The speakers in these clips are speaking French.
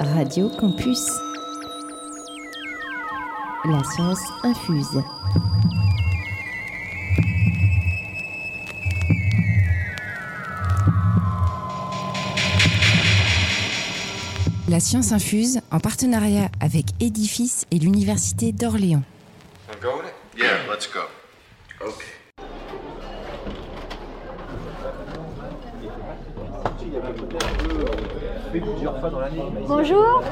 Radio Campus. La science infuse. La science infuse en partenariat avec Edifice et l'Université d'Orléans. Yeah, let's go. Okay. Bonjour,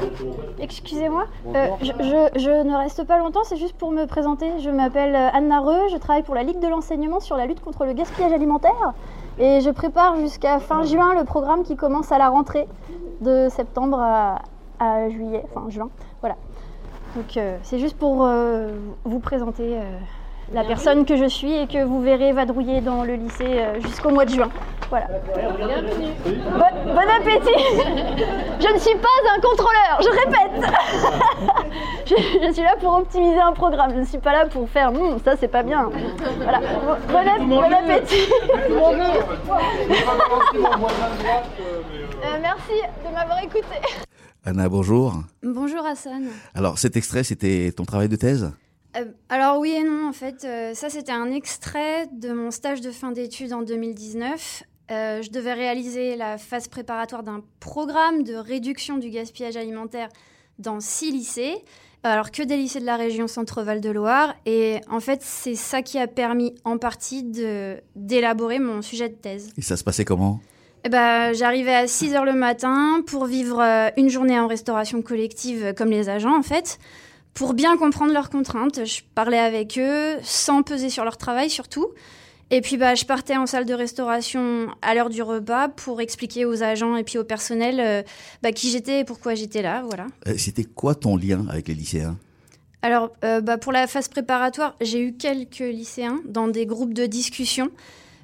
excusez-moi. Euh, je, je- je ne reste pas longtemps, c'est juste pour me présenter. Je m'appelle euh, Anne Nareux, je travaille pour la Ligue de l'enseignement sur la lutte contre le gaspillage alimentaire et je prépare jusqu'à fin juin le programme qui commence à la rentrée de septembre à, à juillet, enfin juin. Voilà. Donc euh, c'est juste pour euh, vous présenter la personne que je suis et que vous verrez vadrouiller dans le lycée euh, jusqu'au mois de juin. Voilà. Bon, bon appétit Je ne suis pas un contrôleur, je répète je, je suis là pour optimiser un programme, je ne suis pas là pour faire Hum, ça c'est pas bien. Voilà. Bon, bon app- bon appétit Euh, Merci de m'avoir écouté. Anna, bonjour. Bonjour Hassan. Alors cet extrait, c'était ton travail de thèse? Euh, alors oui et non, en fait, euh, ça c'était un extrait de mon stage de fin d'études en 2019. Euh, je devais réaliser la phase préparatoire d'un programme de réduction du gaspillage alimentaire dans six lycées, alors que des lycées de la région Centre-Val de Loire. Et en fait, c'est ça qui a permis en partie d'élaborer mon sujet de thèse. Et ça se passait comment? Eh ben, j'arrivais à 6 heures le matin pour vivre une journée en restauration collective comme les agents en fait. Pour bien comprendre leurs contraintes, je parlais avec eux sans peser sur leur travail surtout. Et puis bah, je partais en salle de restauration à l'heure du repas pour expliquer aux agents et puis au personnel euh, bah, qui j'étais et pourquoi j'étais là. Voilà. Euh, C'était quoi ton lien avec les lycéens? Alors, euh, bah, pour la phase préparatoire, j'ai eu quelques lycéens dans des groupes de discussion.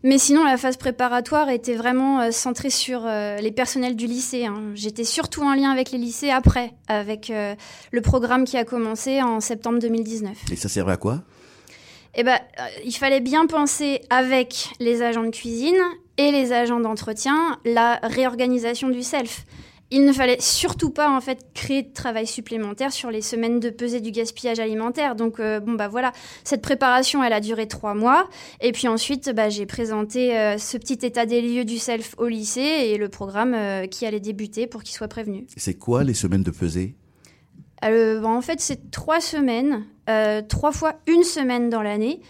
Mais sinon, la phase préparatoire était vraiment euh, centrée sur euh, les personnels du lycée. hein. J'étais surtout en lien avec les lycées après, avec euh, le programme qui a commencé en septembre 2019. Et ça servait à quoi? Eh ben, il fallait bien penser avec les agents de cuisine et les agents d'entretien la réorganisation du self. Il ne fallait surtout pas en fait créer de travail supplémentaire sur les semaines de pesée du gaspillage alimentaire. Donc euh, bon bah voilà, cette préparation elle a duré trois mois et puis ensuite bah, j'ai présenté euh, ce petit état des lieux du self au lycée et le programme euh, qui allait débuter pour qu'il soit prévenu. C'est quoi les semaines de pesée? Bah, en fait, c'est trois semaines, trois fois une semaine dans l'année,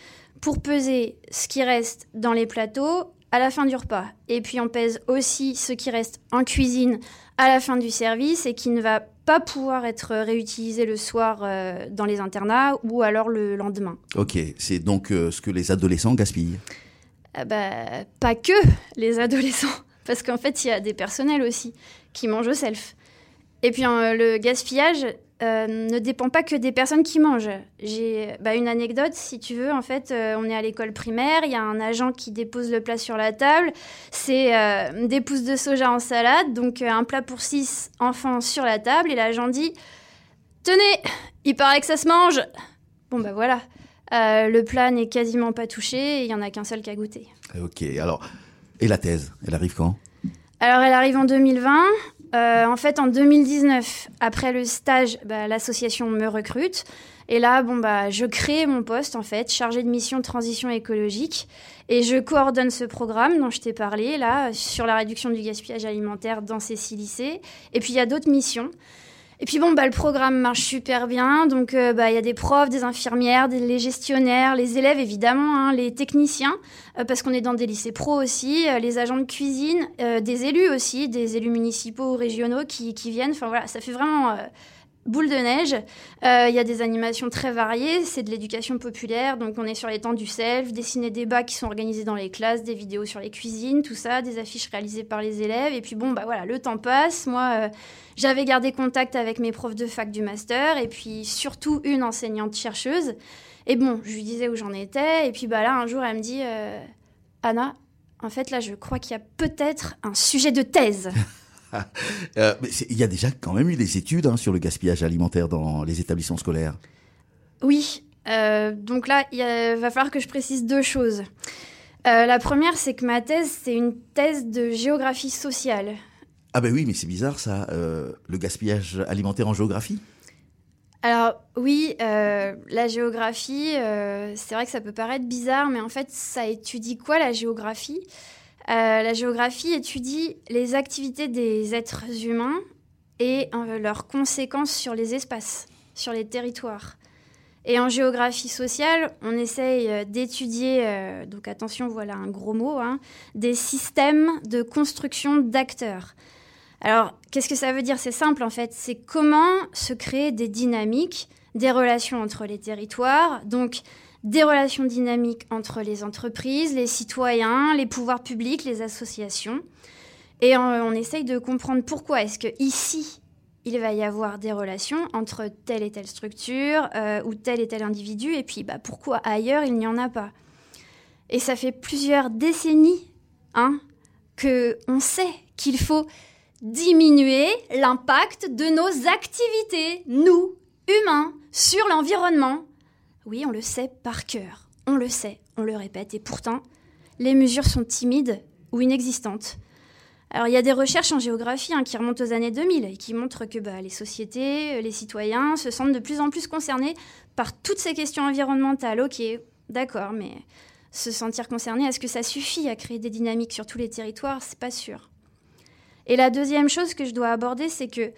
pour peser ce qui reste dans les plateaux à la fin du repas. Et puis on pèse aussi ce qui reste en cuisine à la fin du service et qui ne va pas pouvoir être réutilisé le soir euh, dans les internats ou alors le lendemain. Ok, c'est donc euh, ce que les adolescents gaspillent. Ah bah, pas que les adolescents, parce qu'en fait, il y a des personnels aussi qui mangent au self. Et puis, euh, le gaspillage euh, ne dépend pas que des personnes qui mangent. J'ai bah, une anecdote, si tu veux. En fait, euh, on est à l'école primaire, il y a un agent qui dépose le plat sur la table. C'est euh, des pousses de soja en salade, donc un plat pour six enfants sur la table. Et l'agent dit Tenez, il paraît que ça se mange. Bon, bah voilà. Le plat n'est quasiment pas touché et il n'y en a qu'un seul qui a goûté. Ok, alors, et la thèse, elle arrive quand? Alors, elle arrive en 2020. Euh, en fait, en 2019, après le stage, bah, l'association me recrute. Et là, bon, bah, je crée mon poste, en fait, chargé de mission transition écologique. Et je coordonne ce programme dont je t'ai parlé, là, sur la réduction du gaspillage alimentaire dans ces six lycées. Et puis, il y a d'autres missions. Et puis bon, bah, le programme marche super bien. Donc, euh, bah, il y a des profs, des infirmières, des, les gestionnaires, les élèves évidemment, hein, les techniciens, euh, parce qu'on est dans des lycées pro aussi, euh, les agents de cuisine, des élus aussi, des élus municipaux ou régionaux qui, qui viennent. Enfin voilà, ça fait vraiment boule de neige. Euh, Il y a des animations très variées, c'est de l'éducation populaire, donc on est sur les temps du self, des ciné-débats qui sont organisés dans les classes, des vidéos sur les cuisines, tout ça, des affiches réalisées par les élèves. Et puis bon, bah voilà, le temps passe. Moi, euh, j'avais gardé contact avec mes profs de fac du master, et puis surtout une enseignante chercheuse. Et bon, je lui disais où j'en étais, et puis bah là, un jour, elle me dit, euh, Anna, en fait, là, je crois qu'il y a peut-être un sujet de thèse. Euh, mais Il y a déjà quand même eu des études hein, sur le gaspillage alimentaire dans les établissements scolaires. Oui, euh, donc là, il va falloir que je précise deux choses. Euh, la première, c'est que ma thèse, c'est une thèse de géographie sociale. Ah ben oui, mais c'est bizarre ça, le gaspillage alimentaire en géographie Alors oui, euh, la géographie, euh, c'est vrai que ça peut paraître bizarre, mais en fait, ça étudie quoi la géographie? La géographie étudie les activités des êtres humains et euh, leurs conséquences sur les espaces, sur les territoires. Et en géographie sociale, on essaye euh, d'étudier, euh, donc attention, voilà un gros mot, hein, des systèmes de construction d'acteurs. Alors, qu'est-ce que ça veut dire? C'est simple en fait, c'est comment se créer des dynamiques, des relations entre les territoires, donc des relations dynamiques entre les entreprises, les citoyens, les pouvoirs publics, les associations. Et on, essaye de comprendre pourquoi est-ce que ici, il va y avoir des relations entre telle et telle structure euh, ou tel et tel individu, et puis bah, pourquoi ailleurs il n'y en a pas? Et ça fait plusieurs décennies hein, que on sait qu'il faut diminuer l'impact de nos activités, nous, humains, sur l'environnement. Oui, on le sait par cœur, on le sait, on le répète, et pourtant, les mesures sont timides ou inexistantes. Alors il y a des recherches en géographie hein, qui remontent aux années 2000 et qui montrent que bah, les sociétés, les citoyens se sentent de plus en plus concernés par toutes ces questions environnementales. Ok, d'accord, mais se sentir concerné, est-ce que ça suffit à créer des dynamiques sur tous les territoires? C'est pas sûr. Et la deuxième chose que je dois aborder, c'est que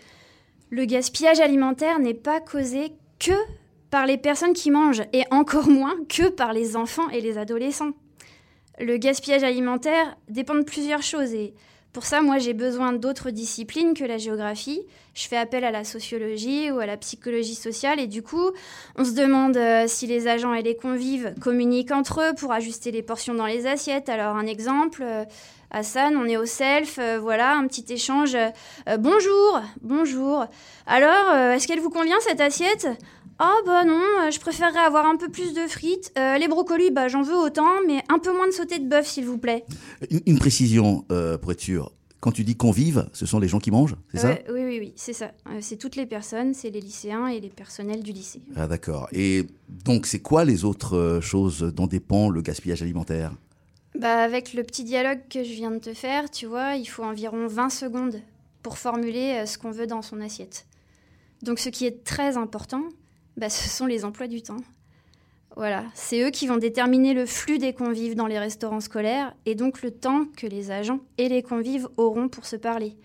le gaspillage alimentaire n'est pas causé que par les personnes qui mangent et encore moins que par les enfants et les adolescents. Le gaspillage alimentaire dépend de plusieurs choses et pour ça, moi, j'ai besoin d'autres disciplines que la géographie. Je fais appel à la sociologie ou à la psychologie sociale et du coup, on se demande euh, si les agents et les convives communiquent entre eux pour ajuster les portions dans les assiettes. Alors, un exemple, euh, Hassan, on est au self, euh, voilà, un petit échange. Bonjour, bonjour. Alors, est-ce qu'elle vous convient cette assiette? Oh bah non, euh, je préférerais avoir un peu plus de frites. Euh, les brocolis, bah j'en veux autant, mais un peu moins de sauté de bœuf, s'il vous plaît. Une, une précision euh, pour être sûr. Quand tu dis convives, ce sont les gens qui mangent, c'est ça? Oui, oui, oui, c'est ça. C'est toutes les personnes, c'est les lycéens et les personnels du lycée. Ah d'accord. Et donc c'est quoi les autres choses dont dépend le gaspillage alimentaire? Bah avec le petit dialogue que je viens de te faire, tu vois, il faut environ 20 secondes pour formuler ce qu'on veut dans son assiette. Donc ce qui est très important, bah, ce sont les emplois du temps. Voilà, c'est eux qui vont déterminer le flux des convives dans les restaurants scolaires et donc le temps que les agents et les convives auront pour se parler.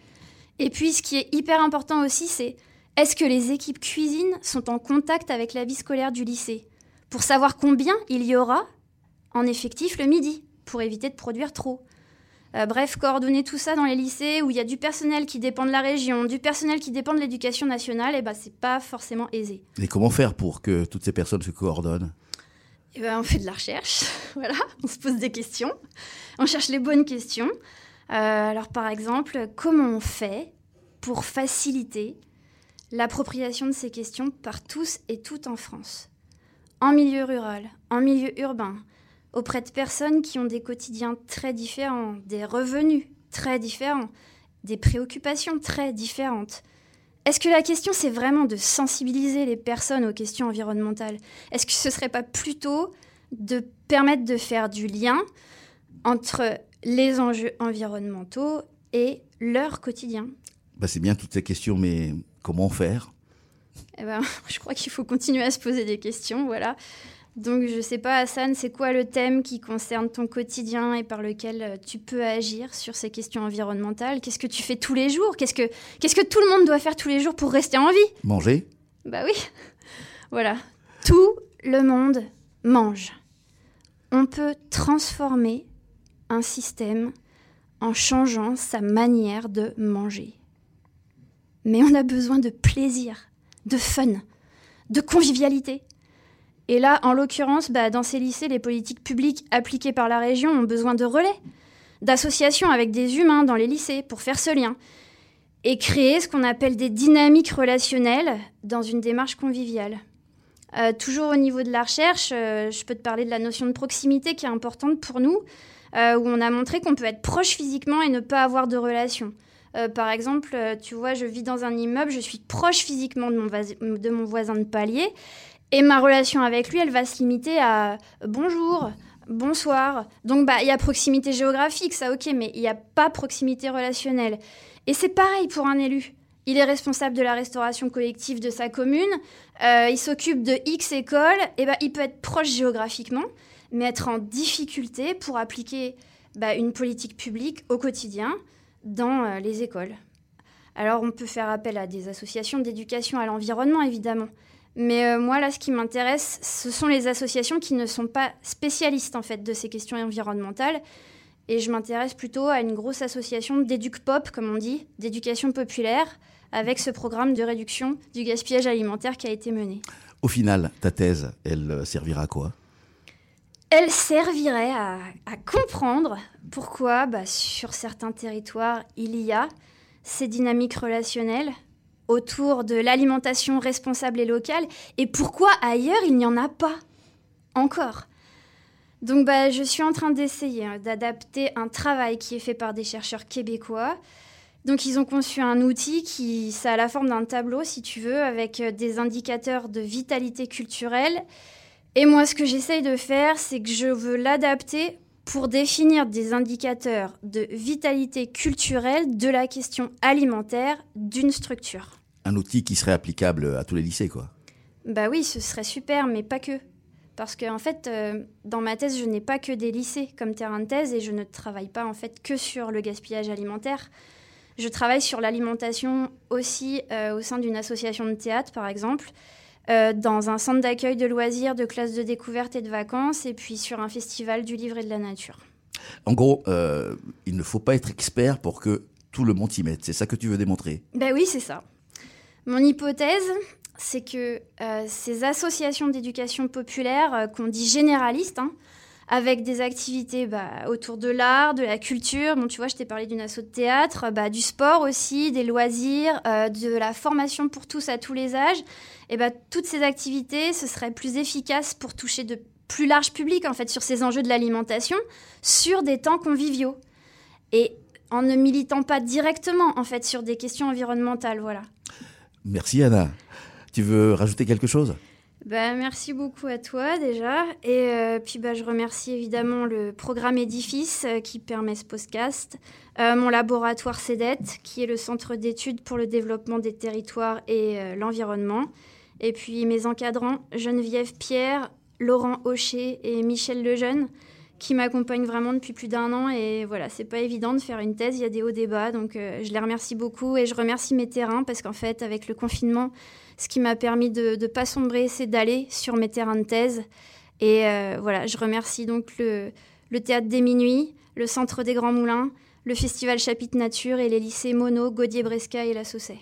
Et puis ce qui est hyper important aussi, c'est est-ce que les équipes cuisine sont en contact avec la vie scolaire du lycée? Pour savoir combien il y aura en effectif le midi pour éviter de produire trop. Euh, bref, coordonner tout ça dans les lycées où il y a du personnel qui dépend de la région, du personnel qui dépend de l'éducation nationale, et ben c'est pas forcément aisé. Et comment faire pour que toutes ces personnes se coordonnent? Et ben on fait de la recherche, voilà, on se pose des questions, on cherche les bonnes questions. Euh, alors par exemple, comment on fait pour faciliter l'appropriation de ces questions par tous et toutes en France? En milieu rural, en milieu urbain, auprès de personnes qui ont des quotidiens très différents, des revenus très différents, des préoccupations très différentes. Est-ce que la question, c'est vraiment de sensibiliser les personnes aux questions environnementales? Est-ce que ce serait pas plutôt de permettre de faire du lien entre les enjeux environnementaux et leur quotidien? Bah, C'est bien toutes ces questions, mais comment faire? Eh ben, Je crois qu'il faut continuer à se poser des questions, voilà. Donc, je sais pas, Hassan, c'est quoi le thème qui concerne ton quotidien et par lequel euh, tu peux agir sur ces questions environnementales? Qu'est-ce que tu fais tous les jours? Qu'est-ce que qu'est-ce que tout le monde doit faire tous les jours pour rester en vie? Manger Bah oui. Voilà. Tout le monde mange. On peut transformer un système en changeant sa manière de manger. Mais on a besoin de plaisir, de fun, de convivialité. Et là, en l'occurrence, bah, dans ces lycées, les politiques publiques appliquées par la région ont besoin de relais, d'associations avec des humains dans les lycées pour faire ce lien et créer ce qu'on appelle des dynamiques relationnelles dans une démarche conviviale. Euh, toujours au niveau de la recherche, euh, je peux te parler de la notion de proximité qui est importante pour nous, euh, où on a montré qu'on peut être proche physiquement et ne pas avoir de relation. Par exemple, tu vois, je vis dans un immeuble, je suis proche physiquement de mon voisin de palier, et ma relation avec lui, elle va se limiter à bonjour, bonsoir. Donc, bah, il y a proximité géographique, ça, ok, mais il n'y a pas proximité relationnelle. Et c'est pareil pour un élu. Il est responsable de la restauration collective de sa commune, euh, il s'occupe de X écoles, et bah, il peut être proche géographiquement, mais être en difficulté pour appliquer bah, une politique publique au quotidien dans euh, les écoles. Alors on peut faire appel à des associations d'éducation à l'environnement, évidemment. Mais euh, moi, là, ce qui m'intéresse, ce sont les associations qui ne sont pas spécialistes, en fait, de ces questions environnementales. Et je m'intéresse plutôt à une grosse association d'éduc-pop, comme on dit, d'éducation populaire, avec ce programme de réduction du gaspillage alimentaire qui a été mené. Au final, ta thèse, elle euh, servira à quoi? Elle servirait à, à comprendre pourquoi, bah, sur certains territoires, il y a ces dynamiques relationnelles autour de l'alimentation responsable et locale, et pourquoi ailleurs il n'y en a pas encore. Donc bah, je suis en train d'essayer hein, d'adapter un travail qui est fait par des chercheurs québécois. Donc ils ont conçu un outil qui, ça a la forme d'un tableau, si tu veux, avec euh, des indicateurs de vitalité culturelle. Et moi, ce que j'essaye de faire, c'est que je veux l'adapter pour définir des indicateurs de vitalité culturelle de la question alimentaire d'une structure. Un outil qui serait applicable à tous les lycées, quoi. Bah oui, ce serait super, mais pas que. Parce qu'en en fait, euh, dans ma thèse, je n'ai pas que des lycées comme terrain de thèse et je ne travaille pas en fait que sur le gaspillage alimentaire. Je travaille sur l'alimentation aussi euh, au sein d'une association de théâtre, par exemple, euh, dans un centre d'accueil de loisirs, de classes de découverte et de vacances, et puis sur un festival du livre et de la nature. En gros, il ne faut pas être expert pour que tout le monde s'y mette. C'est ça que tu veux démontrer? Ben oui, c'est ça. Mon hypothèse, c'est que euh, ces associations d'éducation populaire, euh, qu'on dit généralistes, hein, avec des activités bah, autour de l'art, de la culture, bon tu vois, je t'ai parlé d'une asso de théâtre, bah, du sport aussi, des loisirs, euh, de la formation pour tous à tous les âges, et bah, toutes ces activités, ce serait plus efficace pour toucher de plus large public en fait sur ces enjeux de l'alimentation, sur des temps conviviaux. Et en ne militant pas directement en fait sur des questions environnementales, voilà. Merci Anna. Tu veux rajouter quelque chose? Bah, merci beaucoup à toi déjà. Et euh, puis bah, je remercie évidemment le programme Édifice euh, qui permet ce podcast, euh, mon laboratoire CEDET qui est le centre d'études pour le développement des territoires et l'environnement, et puis mes encadrants Geneviève Pierre, Laurent Hocher et Michel Lejeune qui m'accompagnent vraiment depuis plus d'un an. Et voilà, c'est pas évident de faire une thèse, il y a des hauts débats. Donc euh, je les remercie beaucoup et je remercie mes terrains parce qu'en fait, avec le confinement, ce qui m'a permis de ne pas sombrer, c'est d'aller sur mes terrains de thèse. Et euh, voilà, je remercie donc le, Théâtre des Minuits, le Centre des Grands Moulins, le Festival Chapitre Nature et les lycées Mono, Gaudier-Bresca et La Saussay.